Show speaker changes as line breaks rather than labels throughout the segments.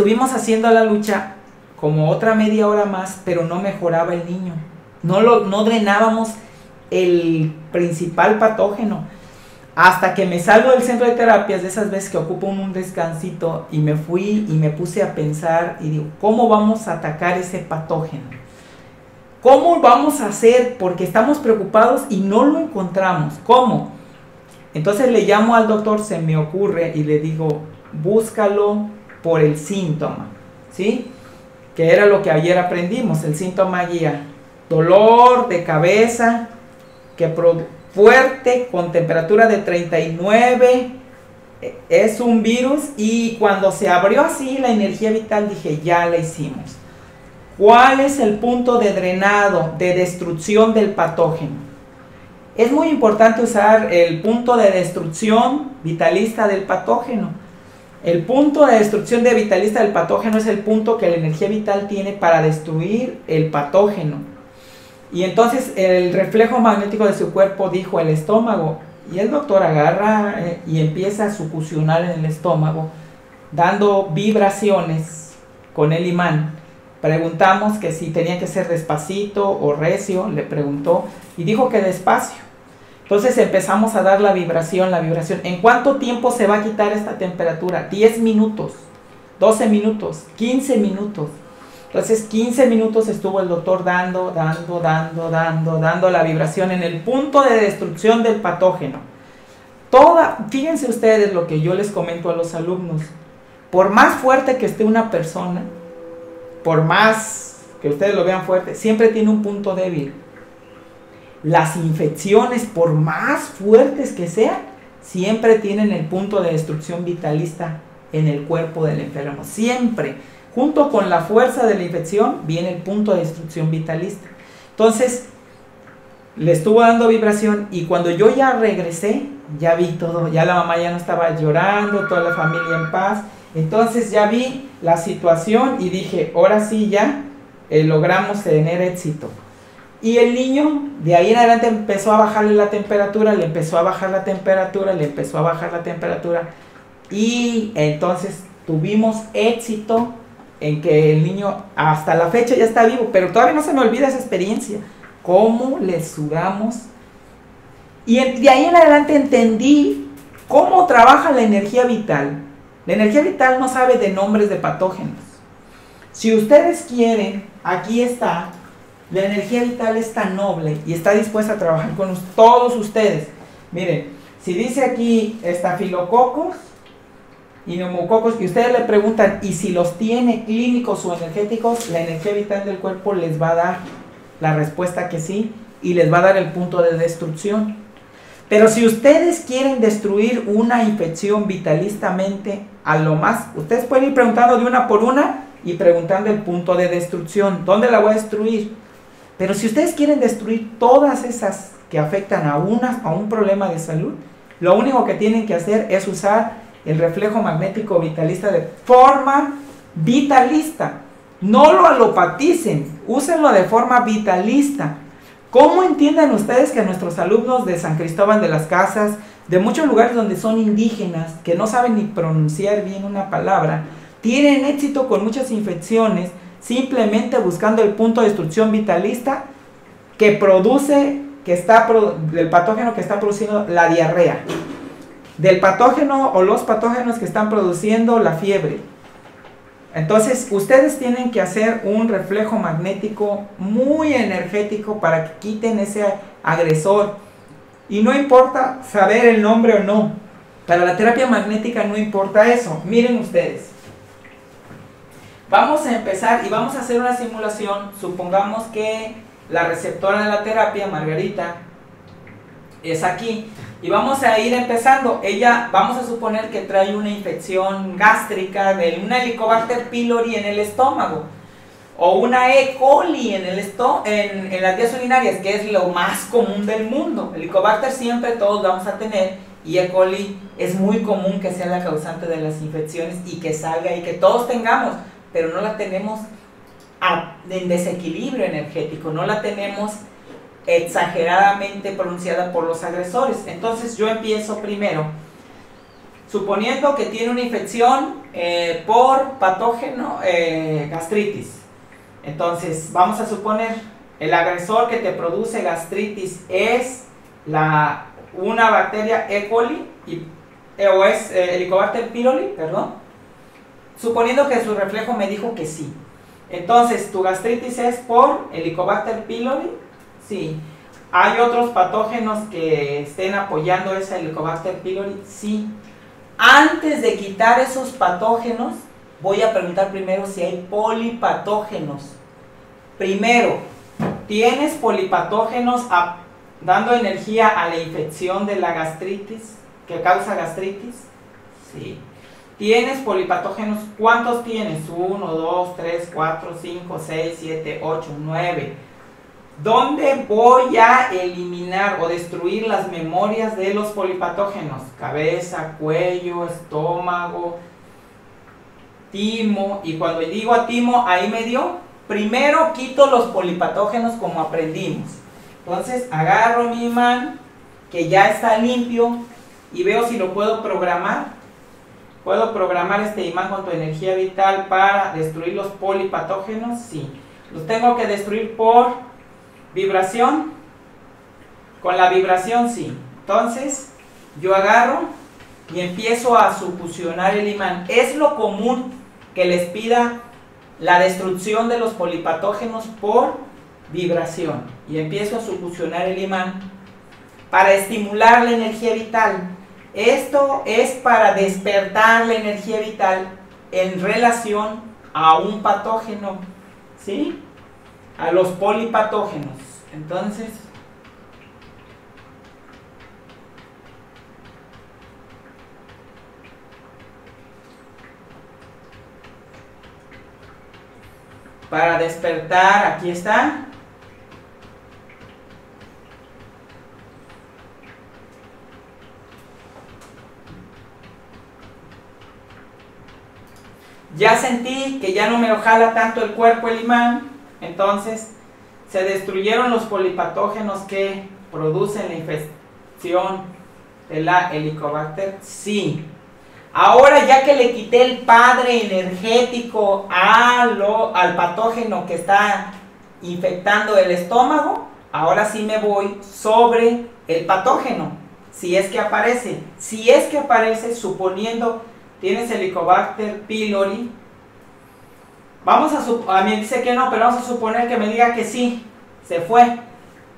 estuvimos haciendo la lucha como otra media hora más, pero no mejoraba el niño. No, lo, no drenábamos el principal patógeno. Hasta que me salgo del centro de terapias, de esas veces que ocupo un descansito, y me fui y me puse a pensar y digo, ¿cómo vamos a atacar ese patógeno? ¿Cómo vamos a hacer? Porque estamos preocupados y no lo encontramos. ¿Cómo? Entonces le llamo al doctor, se me ocurre y le digo, búscalo por el síntoma, ¿sí? Que era lo que ayer aprendimos, el síntoma guía. Dolor de cabeza, que fuerte, con temperatura de 39, e, es un virus y cuando se abrió así la energía vital dije, ya la hicimos. ¿Cuál es el punto de drenado, de destrucción del patógeno? Es muy importante usar el punto de destrucción vitalista del patógeno. El punto de destrucción de vitalista del patógeno es el punto que la energía vital tiene para destruir el patógeno. Y entonces el reflejo magnético de su cuerpo dijo el estómago. Y el doctor agarra eh, y empieza a sucusionar en el estómago, dando vibraciones con el imán. Preguntamos que si tenía que ser despacito o recio, le preguntó, y dijo que despacio. Entonces empezamos a dar la vibración, la vibración. ¿En cuánto tiempo se va a quitar esta temperatura? 10 minutos, 12 minutos, 15 minutos. Entonces 15 minutos estuvo el doctor dando, dando, dando, dando, dando la vibración en el punto de destrucción del patógeno. Toda, fíjense ustedes lo que yo les comento a los alumnos. Por más fuerte que esté una persona, por más que ustedes lo vean fuerte, siempre tiene un punto débil. Las infecciones, por más fuertes que sean, siempre tienen el punto de destrucción vitalista en el cuerpo del enfermo. Siempre. Junto con la fuerza de la infección viene el punto de destrucción vitalista. Entonces, le estuvo dando vibración y cuando yo ya regresé, ya vi todo, ya la mamá ya no estaba llorando, toda la familia en paz. Entonces ya vi la situación y dije, ahora sí ya eh, logramos tener éxito. Y el niño de ahí en adelante empezó a bajarle la temperatura, le empezó a bajar la temperatura, le empezó a bajar la temperatura. Y entonces tuvimos éxito en que el niño hasta la fecha ya está vivo, pero todavía no se me olvida esa experiencia. Cómo le sudamos. Y de ahí en adelante entendí cómo trabaja la energía vital. La energía vital no sabe de nombres de patógenos. Si ustedes quieren, aquí está, la energía vital es tan noble y está dispuesta a trabajar con todos ustedes. Miren, si dice aquí estafilococos, y neumococos y ustedes le preguntan, ¿y si los tiene clínicos o energéticos? La energía vital del cuerpo les va a dar la respuesta que sí y les va a dar el punto de destrucción. Pero si ustedes quieren destruir una infección vitalistamente a lo más, ustedes pueden ir preguntando de una por una y preguntando el punto de destrucción, ¿dónde la voy a destruir? Pero si ustedes quieren destruir todas esas que afectan a, una, a un problema de salud, lo único que tienen que hacer es usar el reflejo magnético vitalista de forma vitalista. No lo alopaticen, úsenlo de forma vitalista. ¿Cómo entienden ustedes que nuestros alumnos de San Cristóbal de las Casas, de muchos lugares donde son indígenas, que no saben ni pronunciar bien una palabra, tienen éxito con muchas infecciones simplemente buscando el punto de destrucción vitalista que produce, que está, del patógeno que está produciendo la diarrea? del patógeno o los patógenos que están produciendo la fiebre. Entonces, ustedes tienen que hacer un reflejo magnético muy energético para que quiten ese agresor. Y no importa saber el nombre o no. Para la terapia magnética no importa eso. Miren ustedes. Vamos a empezar y vamos a hacer una simulación. Supongamos que la receptora de la terapia, Margarita, es aquí. Y vamos a ir empezando. Ella, vamos a suponer que trae una infección gástrica de una Helicobacter pylori en el estómago. O una E. coli en, el en, en las vías urinarias, que es lo más común del mundo. Helicobacter siempre todos vamos a tener. Y E. coli es muy común que sea la causante de las infecciones y que salga y que todos tengamos. Pero no la tenemos en desequilibrio energético. No la tenemos exageradamente pronunciada por los agresores. Entonces yo empiezo primero, suponiendo que tiene una infección eh, por patógeno eh, gastritis. Entonces, vamos a suponer, el agresor que te produce gastritis es la, una bacteria E. coli eh, o es Helicobacter pylori, perdón. Suponiendo que su reflejo me dijo que sí. Entonces, ¿tu gastritis es por Helicobacter pylori? Sí. ¿Hay otros patógenos que estén apoyando esa Helicobacter pylori? Sí. Antes de quitar esos patógenos, voy a preguntar primero si hay polipatógenos. Primero, ¿tienes polipatógenos dando energía a la infección de la gastritis que causa gastritis? Sí. ¿Tienes polipatógenos? ¿Cuántos tienes? 1, 2, 3, 4, 5, 6, 7, 8, 9. ¿Dónde voy a eliminar o destruir las memorias de los polipatógenos? Cabeza, cuello, estómago, timo. Y cuando digo a timo, ahí me dio. Primero quito los polipatógenos como aprendimos. Entonces agarro mi imán que ya está limpio y veo si lo puedo programar ¿Puedo programar este imán con tu energía vital para destruir los polipatógenos? Sí. ¿Los tengo que destruir por vibración? Con la vibración sí. Entonces, yo agarro y empiezo a succionar el imán. Es lo común que les pida la destrucción de los polipatógenos por vibración. Y empiezo a succionar el imán para estimular la energía vital. Esto es para despertar la energía vital en relación a un patógeno, ¿sí? A los polipatógenos. Entonces, para despertar, aquí está, Ya sentí que ya no me jala tanto el cuerpo el imán, entonces se destruyeron los polipatógenos que producen la infección de la helicobacter. Sí. Ahora ya que le quité el padre energético a lo, al patógeno que está infectando el estómago, ahora sí me voy sobre el patógeno, si es que aparece. Si es que aparece, suponiendo tienes Helicobacter pylori. Vamos a a mí dice que no, pero vamos a suponer que me diga que sí, se fue.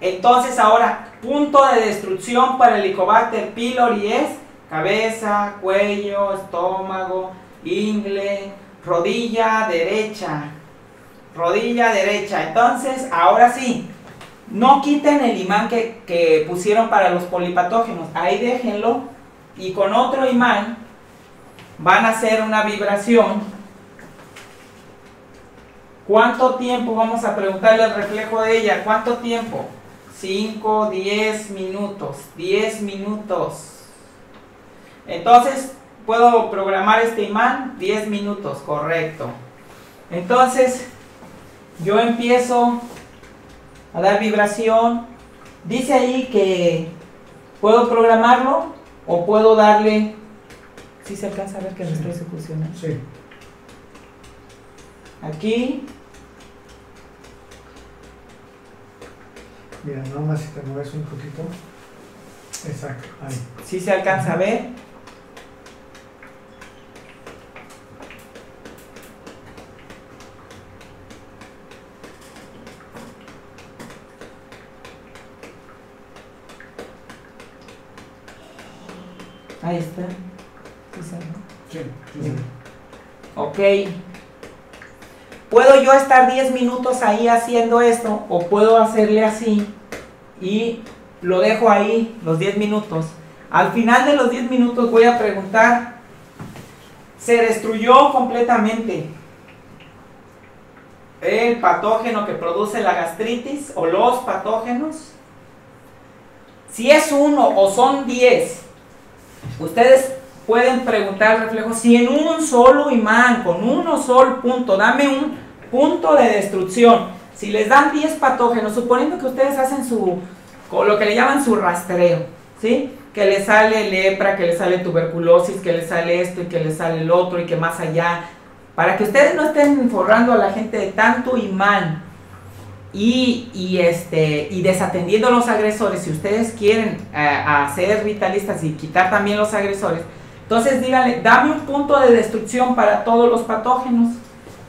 Entonces ahora, punto de destrucción para Helicobacter pylori es cabeza, cuello, estómago, ingle, rodilla derecha. Rodilla derecha. Entonces, ahora sí, no quiten el imán que, que pusieron para los polipatógenos. Ahí déjenlo. Y con otro imán van a hacer una vibración. ¿Cuánto tiempo vamos a preguntarle al reflejo de ella? ¿Cuánto tiempo? 5, 10 minutos. 10 minutos. Entonces, ¿puedo programar este imán? 10 minutos, correcto. Entonces, yo empiezo a dar vibración. Dice ahí que puedo programarlo o puedo darle ¿Sí se alcanza a ver que lo estoy? Sí. Aquí.
Mira, nada más si te mueves un poquito. Exacto, ahí.
¿Sí se alcanza a ver? Ahí está. Ok. ¿Puedo yo estar 10 minutos ahí haciendo esto? ¿O puedo hacerle así y lo dejo ahí los 10 minutos? Al final de los 10 minutos voy a preguntar, ¿se destruyó completamente el patógeno que produce la gastritis o los patógenos? Si es uno o son 10, ustedes pueden preguntar al si en un solo imán, con uno solo punto, dame un punto de destrucción. Si les dan 10 patógenos, suponiendo que ustedes hacen su, lo que le llaman su rastreo, ¿sí? que le sale lepra, que le sale tuberculosis, que le sale esto y que le sale el otro y que más allá, para que ustedes no estén forrando a la gente de tanto imán y, y, este, y desatendiendo a los agresores, si ustedes quieren eh, hacer vitalistas y quitar también los agresores, entonces díganle, dame un punto de destrucción para todos los patógenos.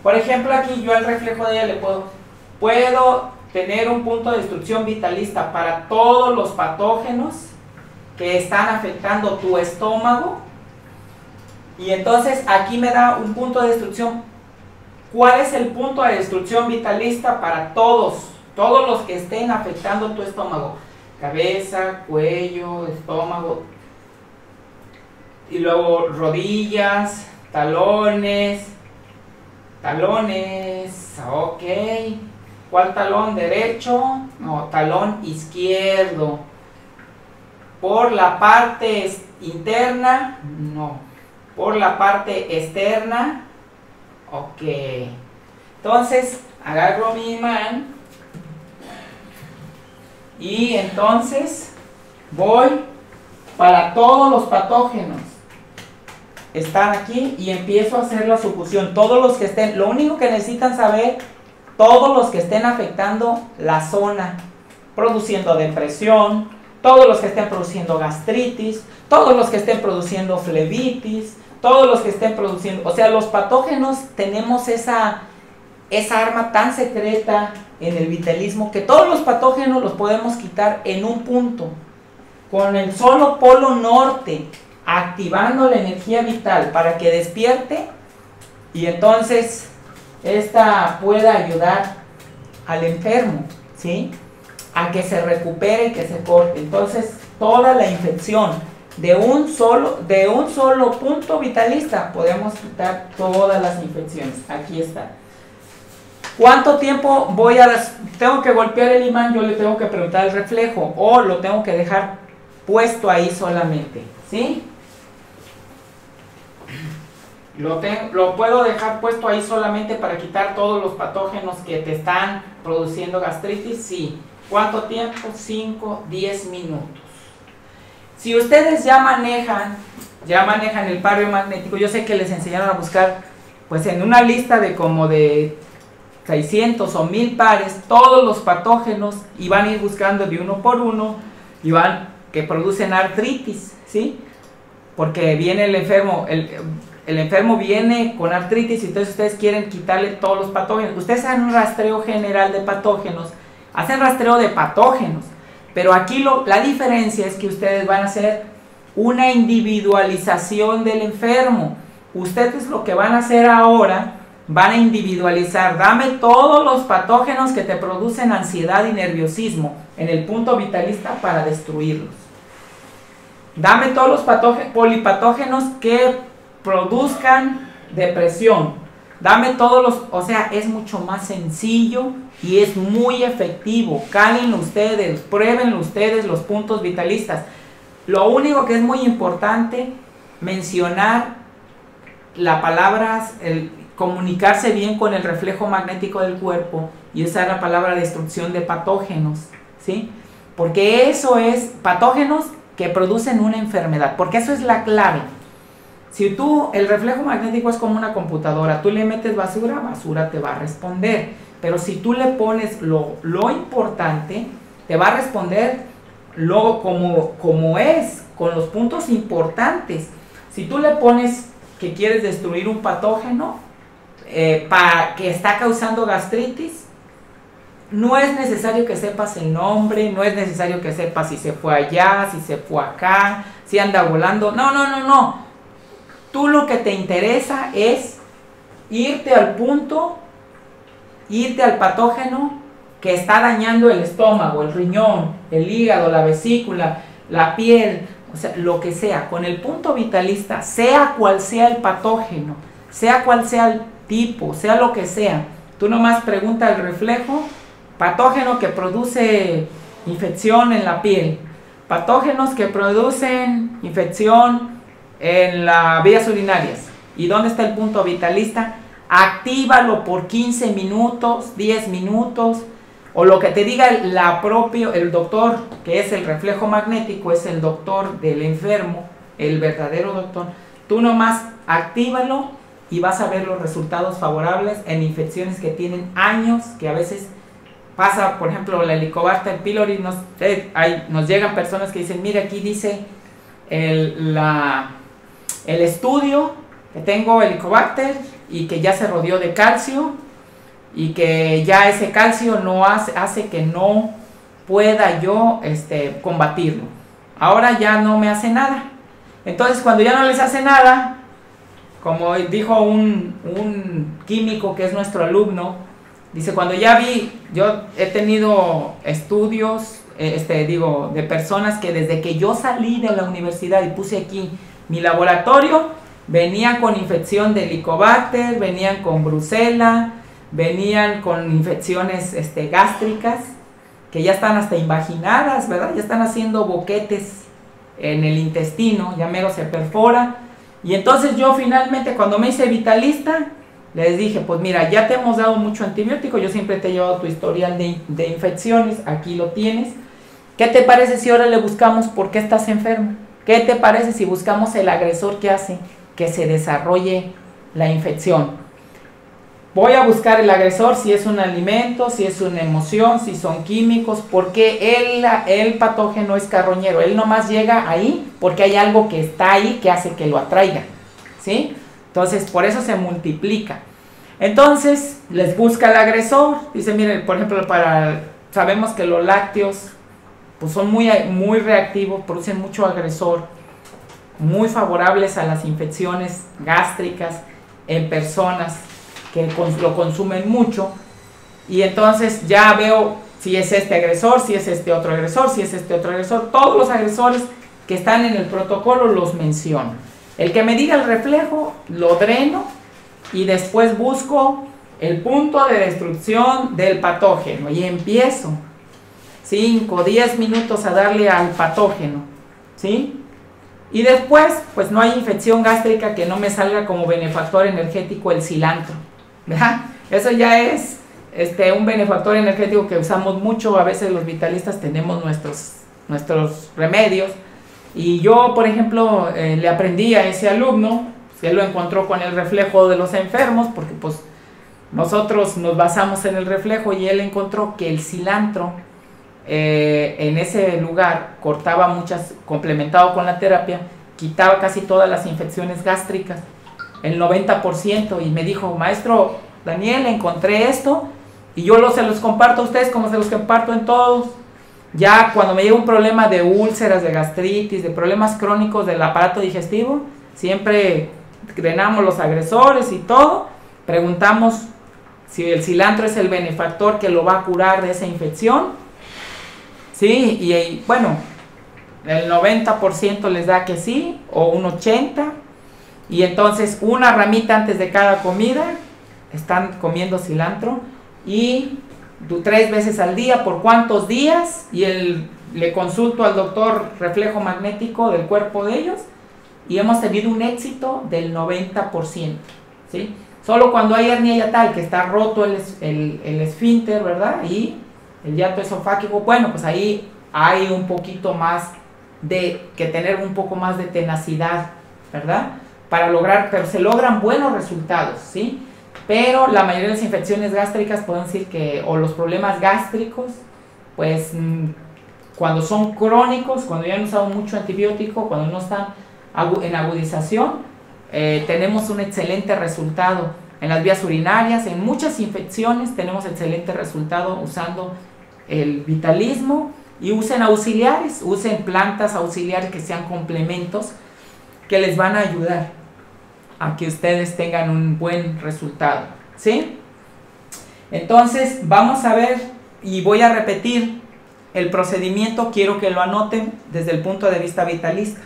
Por ejemplo, aquí yo al reflejo de ella le puedo, puedo tener un punto de destrucción vitalista para todos los patógenos que están afectando tu estómago. Y entonces aquí me da un punto de destrucción. ¿Cuál es el punto de destrucción vitalista para todos? Todos los que estén afectando tu estómago. Cabeza, cuello, estómago. Y luego rodillas, talones. Talones, ok. ¿Cuál talón derecho? No, talón izquierdo. Por la parte interna, no. Por la parte externa, ok. Entonces, agarro mi imán y entonces voy para todos los patógenos. Están aquí y empiezo a hacer la sucusión. Todos los que estén, lo único que necesitan saber todos los que estén afectando la zona, produciendo depresión, todos los que estén produciendo gastritis, todos los que estén produciendo flebitis, todos los que estén produciendo, o sea, los patógenos tenemos esa, esa arma tan secreta en el vitalismo que todos los patógenos los podemos quitar en un punto, con el solo polo norte, activando la energía vital para que despierte y entonces esta pueda ayudar al enfermo, ¿sí? A que se recupere y que se corte. Entonces, toda la infección de un solo, de un solo punto vitalista, podemos quitar todas las infecciones. Aquí está. ¿Cuánto tiempo voy a... Tengo que golpear el imán, yo le tengo que preguntar el reflejo o lo tengo que dejar puesto ahí solamente, ¿sí? Lo, puedo dejar puesto ahí solamente para quitar todos los patógenos que te están produciendo gastritis. Sí. ¿Cuánto tiempo? 5, 10 minutos. Si ustedes ya manejan, ya manejan el par magnético, yo sé que les enseñaron a buscar, pues en una lista de como de 600 o 1000 pares, todos los patógenos y van a ir buscando de uno por uno y van que producen artritis, ¿sí? Porque viene el enfermo, el enfermo viene con artritis y entonces ustedes quieren quitarle todos los patógenos. Ustedes hacen un rastreo general de patógenos, hacen rastreo de patógenos, pero aquí lo, la diferencia es que ustedes van a hacer una individualización del enfermo. Ustedes lo que van a hacer ahora, van a individualizar, dame todos los patógenos que te producen ansiedad y nerviosismo en el punto vitalista para destruirlos. Dame todos los polipatógenos que produzcan depresión. Dame todos los, o sea, es mucho más sencillo y es muy efectivo. Cálenlo ustedes, pruébenlo ustedes los puntos vitalistas. Lo único que es muy importante mencionar la palabra, el comunicarse bien con el reflejo magnético del cuerpo y usar la palabra destrucción de patógenos, ¿sí? Porque eso es patógenos que producen una enfermedad, porque eso es la clave. Si tú, el reflejo magnético es como una computadora, tú le metes basura, basura te va a responder. Pero si tú le pones lo, importante, te va a responder lo como, como es, con los puntos importantes. Si tú le pones que quieres destruir un patógeno eh, que está causando gastritis, no es necesario que sepas el nombre, no es necesario que sepas si se fue allá, si se fue acá, si anda volando. No, no, no, no. Tú lo que te interesa es irte al punto, irte al patógeno que está dañando el estómago, el riñón, el hígado, la vesícula, la piel, o sea, lo que sea, con el punto vitalista, sea cual sea el patógeno, sea cual sea el tipo, sea lo que sea, tú nomás pregunta el reflejo, patógeno que produce infección en la piel, patógenos que producen infección en las vías urinarias. ¿Y dónde está el punto vitalista? Actívalo por 15 minutos, 10 minutos. o lo que te diga la propio, el doctor, que es el reflejo magnético, es el doctor del enfermo, el verdadero doctor, tú nomás actívalo y vas a ver los resultados favorables en infecciones que tienen años, que a veces pasa, por ejemplo, la Helicobacter pylori, nos, eh, nos llegan personas que dicen, mire, aquí dice el, la, el estudio que tengo Helicobacter y que ya se rodeó de calcio y que ya ese calcio no hace, hace que no pueda yo este, combatirlo. Ahora ya no me hace nada. Entonces cuando ya no les hace nada, como dijo un, un químico que es nuestro alumno, dice, cuando ya vi, yo he tenido estudios, eh, este, digo, de personas que desde que yo salí de la universidad y puse aquí mi laboratorio, venían con infección de Helicobacter, venían con Brucela, venían con infecciones este, gástricas, que ya están hasta invaginadas, ¿verdad? Ya están haciendo boquetes en el intestino, ya mero se perfora y entonces yo finalmente cuando me hice vitalista, les dije, pues mira, ya te hemos dado mucho antibiótico, yo siempre te he llevado tu historial de, infecciones, aquí lo tienes. ¿Qué te parece si ahora le buscamos por qué estás enfermo? ¿Qué te parece si buscamos el agresor que hace que se desarrolle la infección? Voy a buscar el agresor si es un alimento, si es una emoción, si son químicos, porque el, el patógeno es carroñero. Él nomás llega ahí porque hay algo que está ahí que hace que lo atraiga. ¿Sí? Entonces, por eso se multiplica. Entonces, les busca el agresor. Dice, miren, por ejemplo, para sabemos que los lácteos pues son muy, muy reactivos, producen mucho agresor, muy favorables a las infecciones gástricas en personas que lo consumen mucho. Y entonces ya veo si es este agresor, si es este otro agresor, si es este otro agresor. Todos los agresores que están en el protocolo los menciono. El que me diga el reflejo, lo dreno y después busco el punto de destrucción del patógeno y empiezo 5, 10 minutos a darle al patógeno. ¿Sí? Y después, pues no hay infección gástrica que no me salga como benefactor energético el cilantro. Eso ya es este, un benefactor energético que usamos mucho, a veces los vitalistas tenemos nuestros, nuestros remedios. Y yo, por ejemplo, eh, le aprendí a ese alumno, si él lo encontró con el reflejo de los enfermos, porque pues nosotros nos basamos en el reflejo y él encontró que el cilantro eh, en ese lugar cortaba muchas, complementado con la terapia, quitaba casi todas las infecciones gástricas el 90%, y me dijo, maestro Daniel, encontré esto, y yo lo, se los comparto a ustedes como se los comparto en todos. Ya cuando me llega un problema de úlceras, de gastritis, de problemas crónicos del aparato digestivo, siempre drenamos los agresores y todo, preguntamos si el cilantro es el benefactor que lo va a curar de esa infección. Sí, y, bueno, el 90% les da que sí, o un 80%, y entonces una ramita antes de cada comida, están comiendo cilantro y tres veces al día, ¿por cuántos días? Y el, le consulto al doctor reflejo magnético del cuerpo de ellos y hemos tenido un éxito del 90%. ¿sí? Solo cuando hay hernia yatal, que está roto el, el, el esfínter, ¿verdad? Y el yato esofágico, bueno, pues ahí hay un poquito más de que tener un poco más de tenacidad, ¿verdad? para lograr, pero se logran buenos resultados, ¿sí? Pero la mayoría de las infecciones gástricas pueden decir que, o los problemas gástricos, pues mm, cuando son crónicos, cuando ya han usado mucho antibiótico, cuando no están en agudización, eh, tenemos un excelente resultado en las vías urinarias, en muchas infecciones tenemos excelente resultado usando el vitalismo y usen auxiliares, usen plantas auxiliares que sean complementos que les van a ayudar a que ustedes tengan un buen resultado. ¿Sí? Entonces, vamos a ver y voy a repetir el procedimiento, quiero que lo anoten desde el punto de vista vitalista.